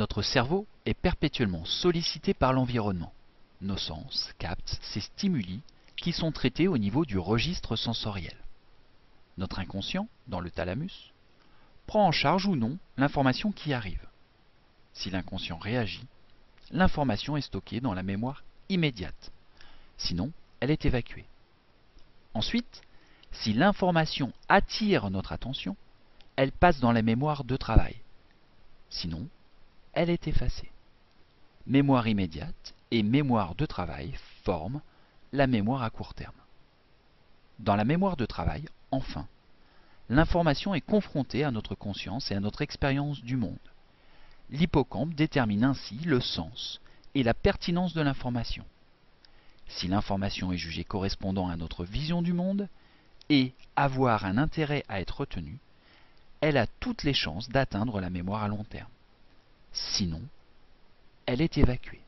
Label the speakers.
Speaker 1: Notre cerveau est perpétuellement sollicité par l'environnement. Nos sens captent ces stimuli qui sont traités au niveau du registre sensoriel. Notre inconscient, dans le thalamus, prend en charge ou non l'information qui arrive. Si l'inconscient réagit, l'information est stockée dans la mémoire immédiate. Sinon, elle est évacuée. Ensuite, si l'information attire notre attention, elle passe dans la mémoire de travail. Sinon, elle est effacée. Mémoire immédiate et mémoire de travail forment la mémoire à court terme. Dans la mémoire de travail, enfin, l'information est confrontée à notre conscience et à notre expérience du monde. L'hippocampe détermine ainsi le sens et la pertinence de l'information. Si l'information est jugée correspondant à notre vision du monde et avoir un intérêt à être retenue, elle a toutes les chances d'atteindre la mémoire à long terme. Sinon, elle est évacuée.